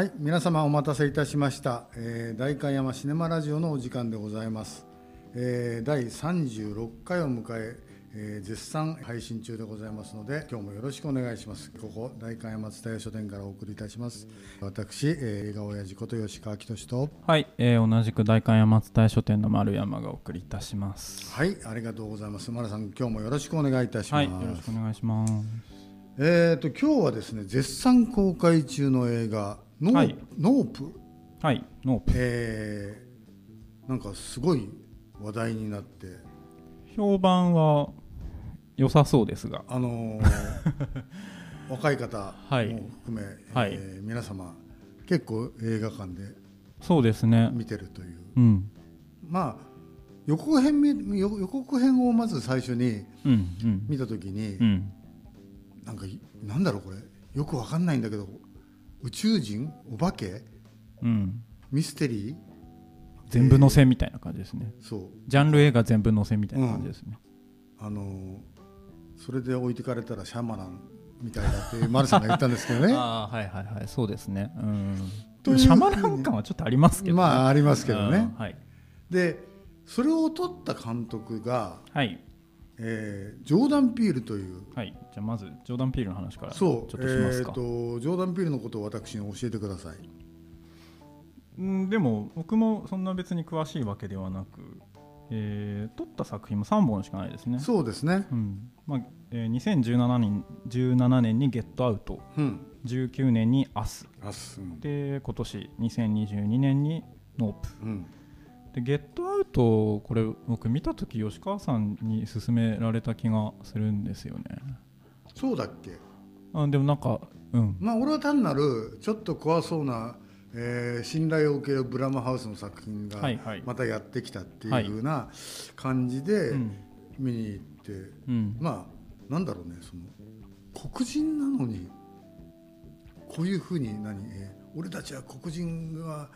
はい皆様お待たせいたしました、えー、代官山シネマラジオのお時間でございます、えー、第36回を迎ええー、絶賛配信中でございますので今日もよろしくお願いします。ここ代官山蔦屋書店からお送りいたします。私、えー、映画親父こと吉川仁と。はい、えー、同じく代官山蔦屋書店の丸山がお送りいたします。はいありがとうございます。丸さん今日もよろしくお願いいたします、はい、よろしくお願いします。えーと今日はですね絶賛公開中の映画ノー,はい、ノープ？はいノープ。えー、なんかすごい話題になって。評判は良さそうですが、あのー、若い方も含め、はい。えー、皆様結構映画館でそうですね。見てるという、うん、まあ予告編予告編をまず最初に見た時に、うん。うん、なんかなんだろうこれ。よくわかんないんだけど宇宙人？お化け、うん、ミステリー？全部載せみたいな感じですね、えー、そう。ジャンル映画全部載せみたいな感じですね、うん、あのーそれで置いてかれたらシャマランみたいだって丸さんが言ったんですけどね。あはいはいはい。そうですね。うん。シャマラン感はちょっとありますけど、ね、まあありますけどね、はい、でそれを撮った監督が、はいえー、ジョーダン・ピールというはいじゃあまずジョーダン・ピールの話からそうちょっとしますか、えーと、ジョーダン・ピールのことを私に教えてください。うんでも僕もそんな別に詳しいわけではなくえー、撮った作品も3本しかないですね。そうですね、うん。まあえー、2017年 ,17 年に「ゲットアウト」うん、19年に「アス。アス、うん、で今年2022年に「ノープ」うん、で「ゲットアウト」これ僕見た時吉川さんに勧められた気がするんですよね。そうだっけ？あでもなんかうん。まあ俺は単なるちょっと怖そうなえー、信頼を受けるブラムハウスの作品がまたやってきたっていうふうな感じで見に行って、うん、まあなんだろうねその黒人なのにこういうふうに何、えー、俺たちは黒人が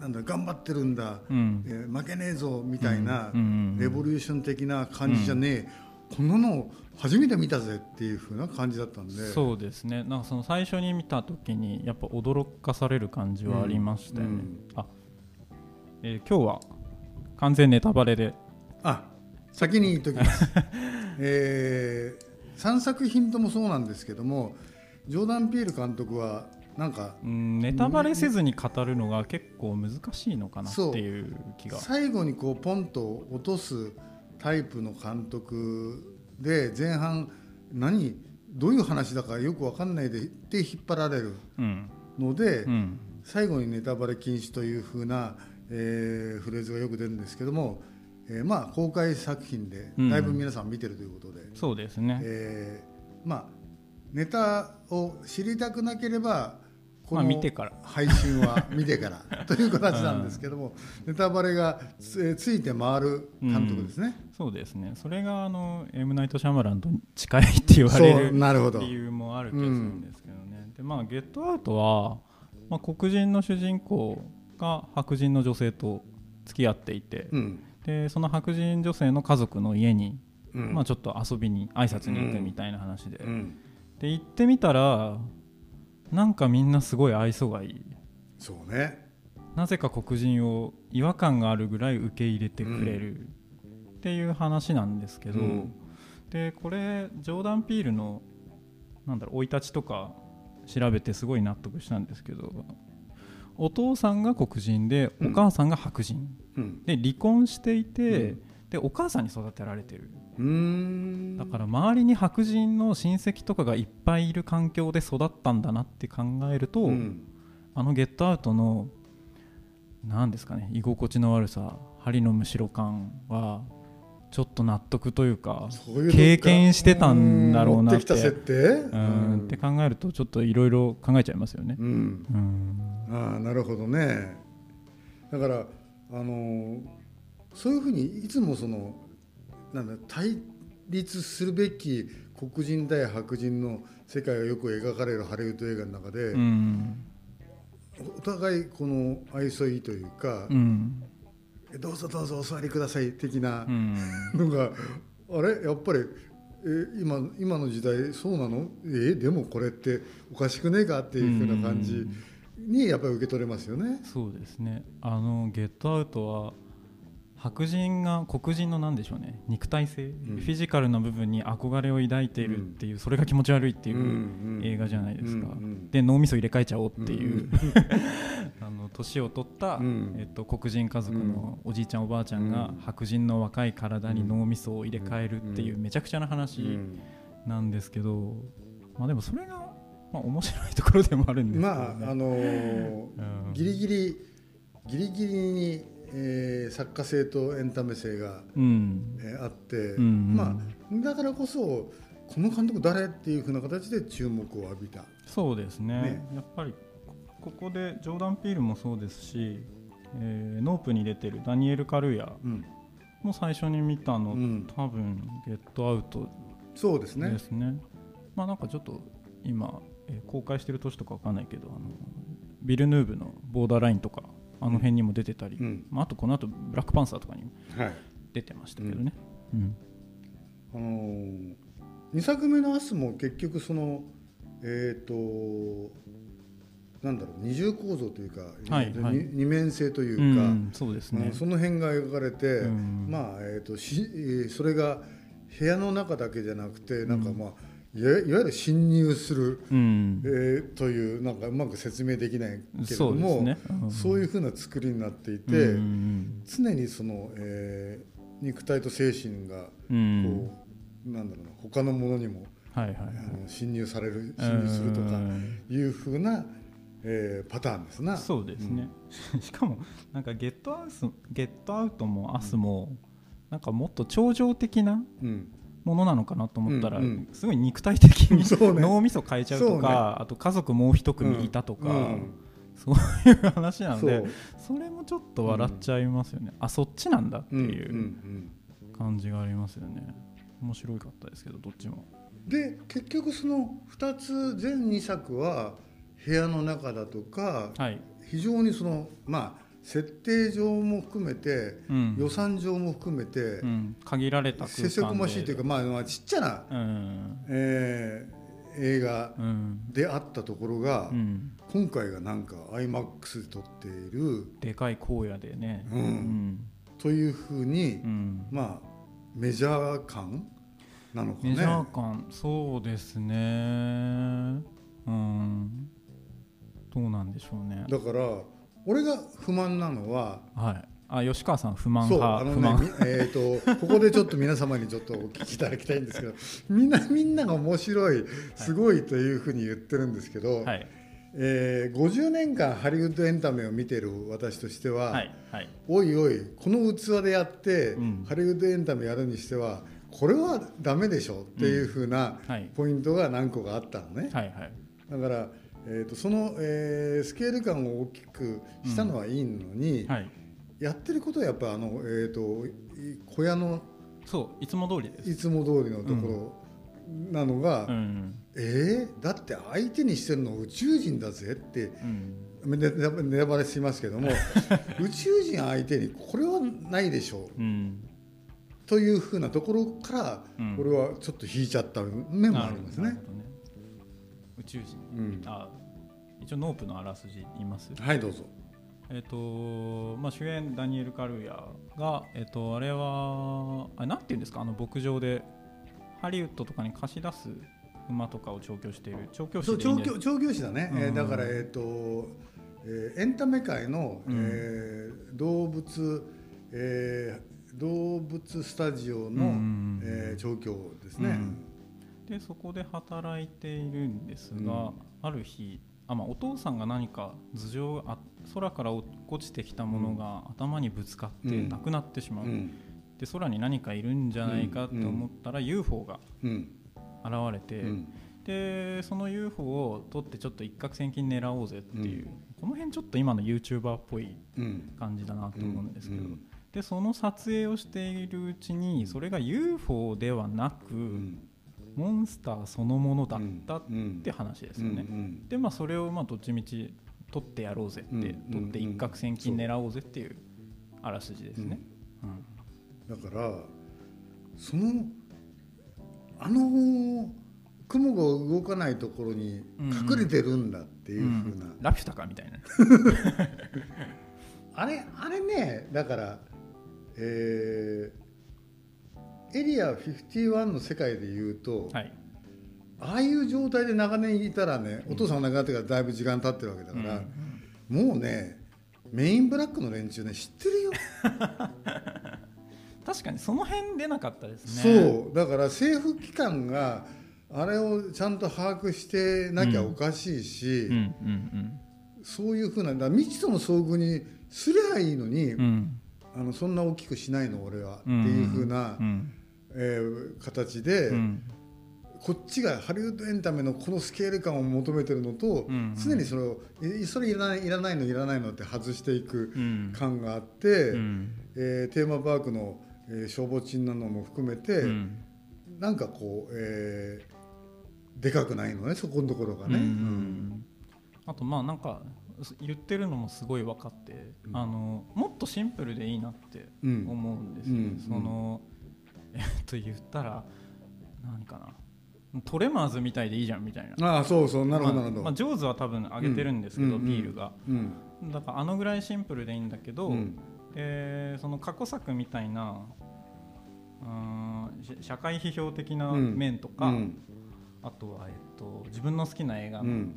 なんだ頑張ってるんだ、うん、えー、負けねえぞみたいなレボリューション的な感じじゃねえ、こんなの初めて見たぜっていう風な感じだったんで。そうですね。なんかその最初に見た時にやっぱ驚かされる感じはありましたよあ、えー、今日は完全ネタバレで。あ先に言っときます、えー、3作品ともそうなんですけどもジョーダン・ピール監督はなんかうんネタバレせずに語るのが結構難しいのかなっていう気が。最後にこうポンと落とすタイプの監督で前半何どういう話だかよく分かんないでで引っ張られるので、うん。うん、最後にネタバレ禁止というふうな、えー、フレーズがよく出るんですけども、えー、まあ公開作品でだいぶ皆さん見てるということで、うん、そうですね、えー、まあネタを知りたくなければこの配信は 見てから。という形なんですけども、ネタバレがつついて回る監督ですね、うん、そうですね。それがあのエムナイト・シャマランと近いって言われる理由もある気がするんですけどね、うん、でまあゲットアウトは、まあ、黒人の主人公が白人の女性と付き合っていて、うん、でその白人女性の家族の家に、うん、まあ、ちょっと遊びに挨拶に行くみたいな話で、うん、で行ってみたらなんかみんなすごい愛想がいい。そうね。なぜか黒人を違和感があるぐらい受け入れてくれる。っていう話なんですけど、うん、でこれジョーダン・ピールのなんだろう生い立ちとか調べてすごい納得したんですけどお父さんが黒人でお母さんが白人、うん、で離婚していて、でお母さんに育てられてる。だから周りに白人の親戚とかがいっぱいいる環境で育ったんだなって考えると、うん、あのゲットアウトの何ですかね居心地の悪さ針のむしろ感はちょっと納得というか経験してたんだろうなって。うん。って考えるとちょっといろいろ考えちゃいますよね。うん。うん、あなるほどね。だからあのそういうふうにいつもそのなんだ対立するべき黒人対白人の世界がよく描かれるハリウッド映画の中で、うん、お互いこの愛想いいというか、うん、どうぞどうぞお座りください的なうん。のが、あれ？やっぱりえ今今の時代そうなの？えでもこれっておかしくねえかっていうふうな感じにやっぱり受け取れますよね。そうですね。あのゲットアウトは白人が黒人の何でしょうね肉体性、うん、フィジカルな部分に憧れを抱いているっていう、うん、それが気持ち悪いっていう映画じゃないですか、うんうん、で脳みそ入れ替えちゃおうっていう、あの年を取った、えっと、黒人家族のおじいちゃんおばあちゃんが白人の若い体に脳みそを入れ替えるっていうめちゃくちゃな話なんですけど、まあ、でもそれが、まあ、面白いところでもあるんですけど、ね、まああのー、ギリギリギリギリにえー、作家性とエンタメ性が、うん、えー、あって、うんうん、まあ、だからこそこの監督誰っていうふうな形で注目を浴びた。そうですね、ね、やっぱりここでジョーダン・ピールもそうですし、えー、ノープに出てるダニエル・カルーヤも最初に見たの、うん、多分ゲットアウトそうですね。ですね。まあなんかちょっと今、えー、公開してる年とかわかんないけどあのビルヌーブのボーダーラインとかあの辺にも出てたり、うん、まあ、あとこの後ブラックパンサーとかにも出てましたけどね、はいうん、あのー、2作目の「明日」も結局そのえっ、ー、となんだろう二重構造というか、はいはい、二面性というか、うん、そうですね、その辺が描かれて、まあ、えーと、しそれが部屋の中だけじゃなくてなんかまあ、いわゆる侵入する、うん、えー、というなんかうまく説明できないけれどもそう、ねうん、そういうふうな作りになっていて、うん、常にその、えー、肉体と精神がこう、なんだろうな他のものにも、はいはいはい、あの侵入される侵入するとかいうふうな、えー、パターンですな。そうですね、しかもなんかゲットアウスゲットアウトもアスも、なんかもっと超常的な、うんものなのかなと思ったら、うんうん、すごい肉体的に、ね、脳みそ変えちゃうとか、ね、あと家族もう一組いたとか、うん。うん、そういう話なのでそれもちょっと笑っちゃいますよね、うん、あそっちなんだっていう感じがありますよね。面白かったですけどどっちも。で結局その2つ全2作は部屋の中だとか、はい、非常にそのまあ設定上も含めて、うん、予算上も含めて、うん、限られたせせこましいというか、まあ、ちっちゃな、うん、えー、映画であったところが、うん、今回がなんか IMAX で撮っているでかい荒野でね、うん。というふうに、まあメジャー感なのかね。メジャー感。そうですね。うん。どうなんでしょうね。だから俺が不満なのは、はい、あ吉川さん不満派あの、ね、えーと、ここでちょっと皆様にちょっとお聞きいただきたいんですけど みんなみんなが面白いすごいというふうに言ってるんですけど、はい、えー、50年間ハリウッドエンタメを見てる私としては、はいはい、おいおいこの器でやって、うん、ハリウッドエンタメやるにしてはこれはダメでしょっていうふうなポイントが何個かあったのね。はいはい、だからえーと、その、えー、スケール感を大きくしたのはいいのに、うんはい、やってることはやっぱあの、えーと、小屋のそういつも通りです。いつも通りのところなのが、うん、えー、だって相手にしてるの宇宙人だぜって、うん、ネタバレしますけども 宇宙人相手にこれはないでしょう。うん。というふうなところから、これはちょっと引いちゃった面もありますね。宇宙人、うん、あ一応ノープのあらすじ言いますはいどうぞ。えっ、とまあ主演ダニエル・カルーヤがえっ、とあれはあれなんていうんですか？あの牧場でハリウッドとかに貸し出す馬とかを調教している。調教師調教調教師だね、うん、えー、だからえっ、と、えー、エンタメ界の、うん、えー、動物、えー、動物スタジオの、うん、えー、調教ですね、うんでそこで働いているんですが、うん、ある日あ、まあ、お父さんが何か頭上あ空から落ちてきたものが頭にぶつかって亡くなってしまう、うん、で空に何かいるんじゃないかと思ったら UFO が現れて、でその UFO を取ってちょっと一攫千金狙おうぜっていう、この辺ちょっと今の YouTuber っぽい感じだなと思うんですけど。でその撮影をしているうちにそれが UFO ではなく、モンスターそのものだったって話ですよね。でまあそれをまあどっちみち取ってやろうぜって、取って一攫千金狙おうぜっていうあらすじですね。だからそのあの雲が動かないところに隠れてるんだっていうふうな、うんうん、ラピュタかみたいな。あれあれねだからえー、エリア51の世界でいうと、はい、ああいう状態で長年いたらねお父さんが亡くなってからだいぶ時間経ってるわけだから、うんうん、もうねメインブラックの連中ね知ってるよ。確かにその辺出なかったですね。そう。だから政府機関があれをちゃんと把握してなきゃおかしいし、そういうふうなだ未知との遭遇にすりゃいいのに、うん、あのそんな大きくしないの俺は、っていうふうな、うん、えー、形で、うん、こっちがハリウッドエンタメのこのスケール感を求めてるのと、うん常にそれをそれいらないいらないのいらないのって外していく感があって、うん、えー、テーマパークの、えー、消防鎮なのも含めて、うん、なんかこう、えー、でかくないのねそこのところがね。うん、あとまあなんか言ってるのもすごい分かって、うん、あのもっとシンプルでいいなって思うんですよ、うん、その、え っと言ったら何かな。トレマーズみたいでいいじゃんみたいな。ああそうそうなるほどなるほど、まあ、ジョーズは多分上げてるんですけど、ビールが、だからあのぐらいシンプルでいいんだけど、うん、えー、その過去作みたいなうん社会批評的な面とか、あとは、えっと、自分の好きな映画の、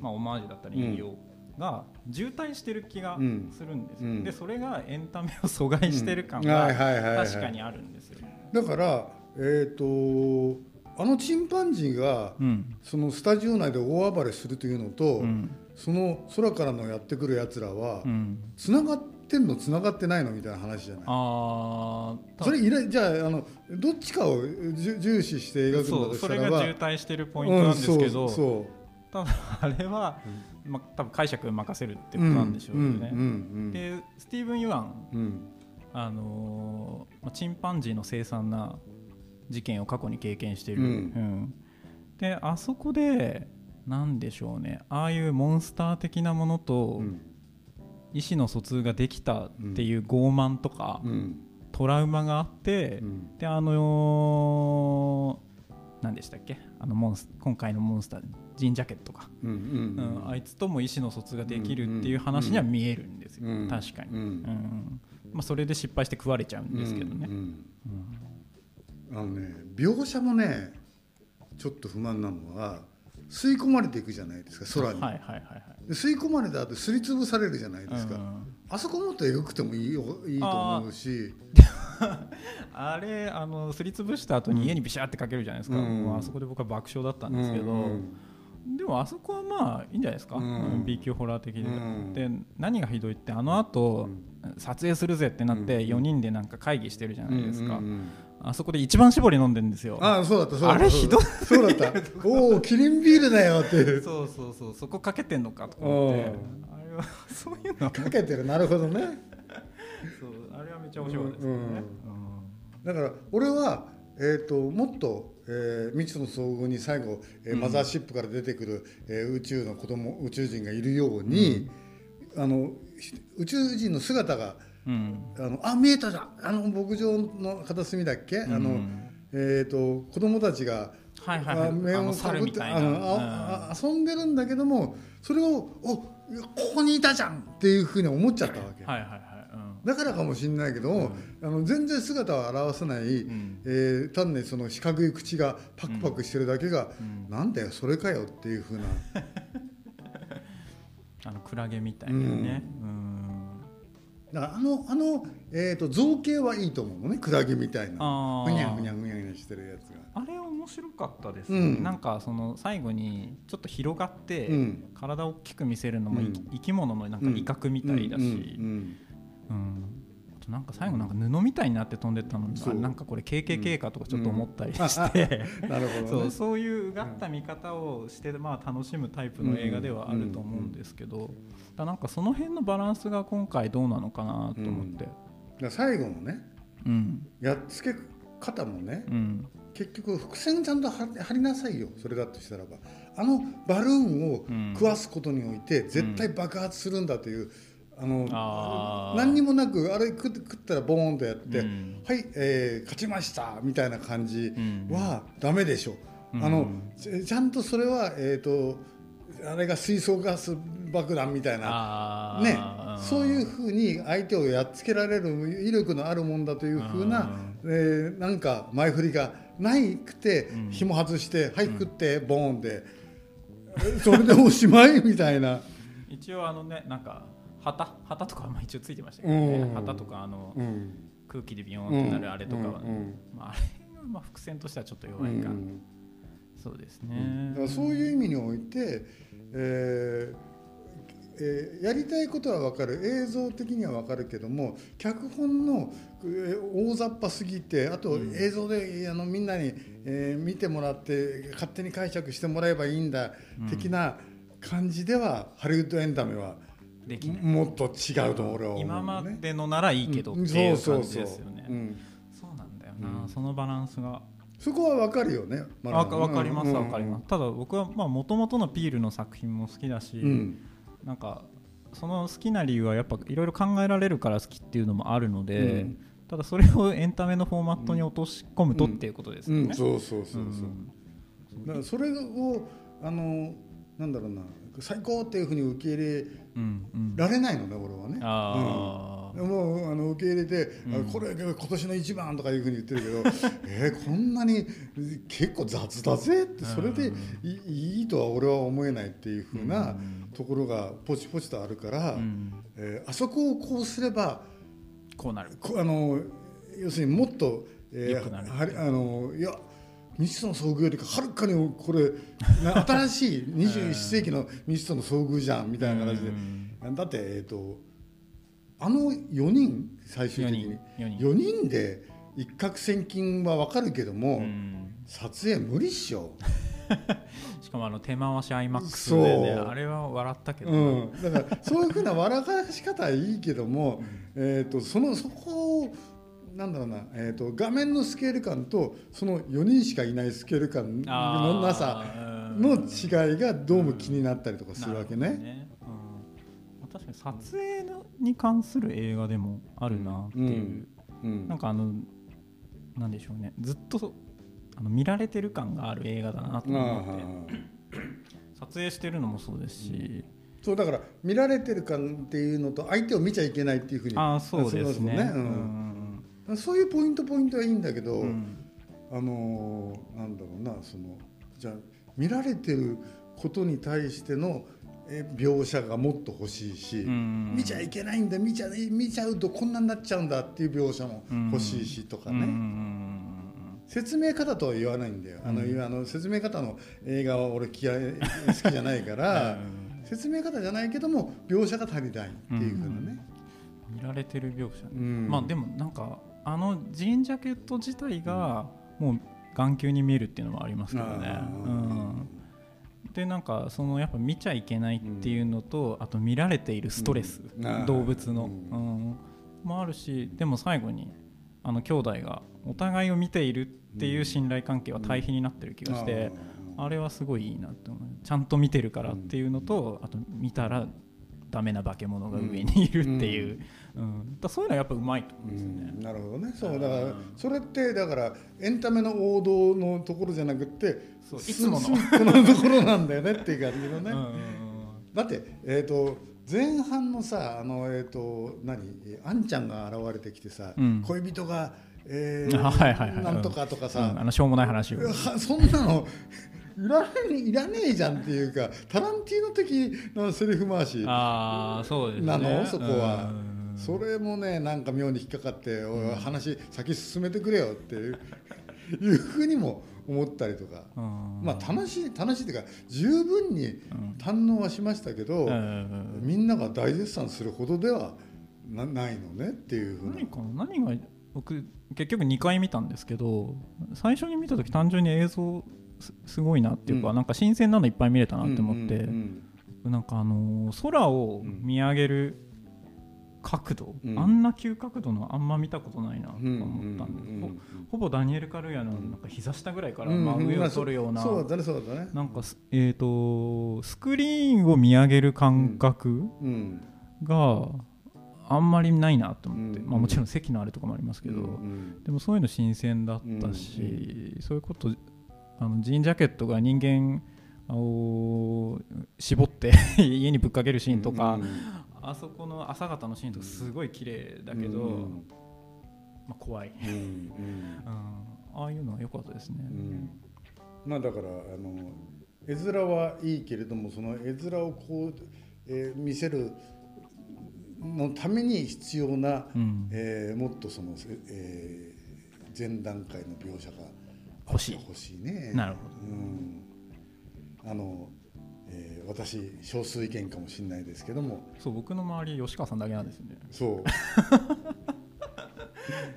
まあ、オマージュだったり引用、が渋滞してる気がするんですよ、うん、でそれがエンタメを阻害してる感が確かにあるんですよ、だからえっ、ー、とあのチンパンジーが、うん、そのスタジオ内で大暴れするというのと、うん、その空からのやってくるやつらはつな、がってんのつながってないのみたいな話じゃない？あそれいらじゃああのどっちかを重視して描くんだとしたらばそれが渋滞してるポイントなんですけど、うん、そうただあれは、まあ、多分解釈任せるってことなんでしょうよね。でスティーブン・ユアン、うん、あのー、まあ、チンパンジーの凄惨な事件を過去に経験している、うん、うん、であそこで何でしょうね。ああいうモンスター的なものと、意思の疎通ができたっていう傲慢とか、トラウマがあって、であのー、何でしたっけ？あのモンス今回のモンスタージンジャケットか、うんうんうん、あいつとも意思の疎通ができるっていう話には見えるんですよ、うん。うん、確かに、うん、まあ、それで失敗して食われちゃうんですけどね、あのね描写もねちょっと不満なのは吸い込まれていくじゃないですか空に、はいはいはいはい、吸い込まれた後すりつぶされるじゃないですか、あそこもっと描くてもいいよいいと思うし。あ れあのすりつぶした後に家にビシャってかけるじゃないですか、うん、あそこで僕は爆笑だったんですけど、うんうんでもあそこはまあいいんじゃないですか、うん、B 級ホラー的で、うん、で何がひどいってあのあと、撮影するぜってなって4人でなんか会議してるじゃないですか、あそこで一番搾り飲んでるんですよ。あそうだったそうだったあれひどそうだった。おおキリンビールだよって。そうそうそう。そこかけてんのかとか思って。あれは そういうの。かけてる。なるほどね。そうあれはめっちゃ面白いですよね、だから俺はえーと、もっと、えー、未知の遭遇に最後、えー、マザーシップから出てくる、えー、宇宙の子供宇宙人がいるように、うん、あの宇宙人の姿が、うん、あのあ見えたじゃん。あの牧場の片隅だっけ、うん、あのえーと、子供たちが、はいはいはい、目をかぶってあのあ、遊んでるんだけどもそれをおここにいたじゃんっていうふうに思っちゃったわけ。はいはいだからかもしれないけど、うん、あの全然姿を現さない、うん、えー、単にその四角い口がパクパクしてるだけが、うん、なんだよそれかよっていうふうな。あのクラゲみたいなね、うん、だからあのあの、えーと、造形はいいと思うのねクラゲみたいな。ふにゃふにゃふにゃふにゃしてるやつが。あれ面白かったです、ね、うん、なんかその最後にちょっと広がって、体を大きく見せるのも、生き物のなんか威嚇みたいだし、うん、あとなんか最後なんか布みたいになって飛んでったのに、う。ん、なんかこれ KKK かとかちょっと思ったりして、なるほど、そうそういううがった見方をして、まあ、楽しむタイプの映画ではあると思うんですけど、だなんかその辺のバランスが今回どうなのかなと思って。最後のね、うん、やっつけ方もね、うん、結局伏線ちゃんと張りなさいよ。それだとしたらば。あのバルーンを食わすことにおいて絶対爆発するんだという、あの何にもなくあれ食ったらボーンとやって、うん、はい、えー、勝ちましたみたいな感じはダメでしょ、あのちゃんとそれは、えーと、あれが水素ガス爆弾みたいな、ね、そういうふうに相手をやっつけられる威力のあるもんだというふうな、えー、なんか前振りがないくて、紐外して「はい食って、ボーンで。それでおしまい？みたいな。一応あのねなんか旗旗とかまあ一応ついてましたけどね、うん、旗とかあの、うん、空気でビヨーンってなるあれとかは、まあ、あれはまあ伏線としてはちょっと弱いか、そうですね、だからそういう意味において、えーえー、やりたいことは分かる。映像的には分かるけども脚本の、えー、大雑把すぎてあと映像で、あのみんなに、えー、見てもらって勝手に解釈してもらえばいいんだ、的な感じではハリウッドエンタメはできない。もっと違うと俺はね、今までのならいいけどっていう感じですよね。そうなんだよな、うん、そのバランスが。そこはわかるよね。わかりますわかります、ただ僕はもともとのピールの作品も好きだし、うん、なんかその好きな理由はやっぱいろいろ考えられるから好きっていうのもあるので、うん、ただそれをエンタメのフォーマットに落とし込むとっていうことですよね、そうそうそうそう、だからそれをあのなんだろうな最高っていうふうに受け入れられないのね、俺はね。あうん、もうあの受け入れて、うん、これ今年の一番とかいうふうに言ってるけど えー、こんなに結構雑だぜってそれでいいとは俺は思えないっていうふうなところがポチポチとあるから、うん、えー、あそこをこうすればこうなる。あの要するにもっと、えー、あのいや未知との遭遇よりかはるかにこれ新しい21世紀の未知との遭遇じゃんみたいな形で。だってえっ、とあの4人最終的に。4, 4人。で一攫千金は分かるけども撮影無理っしょ。しかもあの手回し IMAX で、ね、あれは笑ったけど、うん、だからそういうふうな笑かし方はいいけども、えとそのそこをなんだろうな、えーと、画面のスケール感とその4人しかいないスケール感のなさの違いがどうも気になったりとかするわけね。ねうん、確かに撮影に関する映画でもあるなっていう、うん。うん、なんかあのなんでしょうね。ずっとあの見られてる感がある映画だなと思って。撮影してるのもそうですし。そうだから見られてる感っていうのと相手を見ちゃいけないっていうふうにあそうですね。ね。うんそういうポイントポイントはいいんだけど、うん、あのなんだろうなそのじゃあ見られてることに対しての描写がもっと欲しいし、うん、見ちゃいけないんだ見ちゃ見ちゃうとこんなになっちゃうんだっていう描写も欲しいしとかね。説明方とは言わないんだよ、あのあの説明方の映画は俺嫌い好きじゃないから、説明方じゃないけども描写が足りないっていうふうなね、見られてる描写、まあでもなんかあのジーンジャケット自体がもう眼球に見えるっていうのもありますからね。うん。でなんかそのやっぱ見ちゃいけないっていうのと、あと見られているストレス、動物の、うん。もあるしでも最後にあの兄弟がお互いを見ているっていう信頼関係は対比になってる気がして、あれはすごいいいなって思う。ちゃんと見てるからっていうのと、あと見たらダメな化け物が上にいるっていう、うん、だそういうのはやっぱうまいと思うんですよね、なるほどね。そうだからそれってだからエンタメの王道のところじゃなくてそういつもの。このところなんだよねっていう感じのね、だってえっ、ー、と前半のさあのえっ、ー、と何？あんちゃんが現れてきてさ、うん、恋人がえー、はいはいはい、なんとかとかさ、うん、あのしょうもない話を。そんなのいらいらねえじゃんっていうかタランティーノ的なセリフ回しあそうです、ね、なの？そこは。それもねなんか妙に引っかかって「おい話先進めてくれよ」っていう いうふうにも思ったりとか、まあ楽しい楽しいっていうか十分に堪能はしましたけど、みんなが大絶賛するほどではなないのねっていうふう何か何が僕結局2回見たんですけど最初に見た時単純に映像すごいなっていうか、うん、なんか新鮮なのいっぱい見れたなって思って、うんうん、なんかあのー、空を見上げる角度、うん、あんな急角度のあんま見たことないなと思ったんで、ほぼダニエル・カルヤのなんか膝下ぐらいから真上を取るような、そうだねそうだね。なんかえっ、ー、とスクリーンを見上げる感覚が、あんまりないなと思って、まあ、もちろん席のあれとかもありますけど、でもそういうの新鮮だったし、そういうことあのジーンジャケットが人間を絞って 家にぶっかけるシーンとか、うん、あそこの朝方のシーンとかすごい綺麗だけど、うん、まあ、怖い、うん。うん、ああいうのは良かったですね。まあ、だからあの絵面はいいけれどもその絵面をこう、えー、見せるのために必要な、うん、えー、もっとその、えー、前段階の描写が欲しい。欲しいね。なるほど、うん、あのえー、私少数意見かもしれないですけども。そう僕の周り吉川さんだけなんですよね。そう。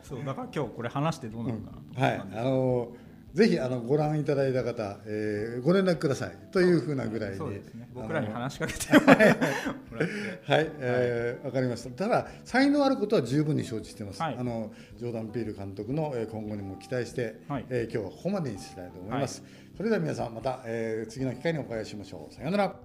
そうだから今日これ話してどうなるかなと、うん、はい。あのーぜひあのご覧いただいた方、えー、ご連絡ください。というふうなぐらいで、ね、僕らに話しかけて はい、えー、わかりました。ただ才能あることは十分に承知してます、はい、あのジョーダン・ピール監督の今後にも期待して、はい、えー、今日はここまでにしたいと思います、はい、それでは皆さんまた、えー、次の機会にお会いしましょう。さようなら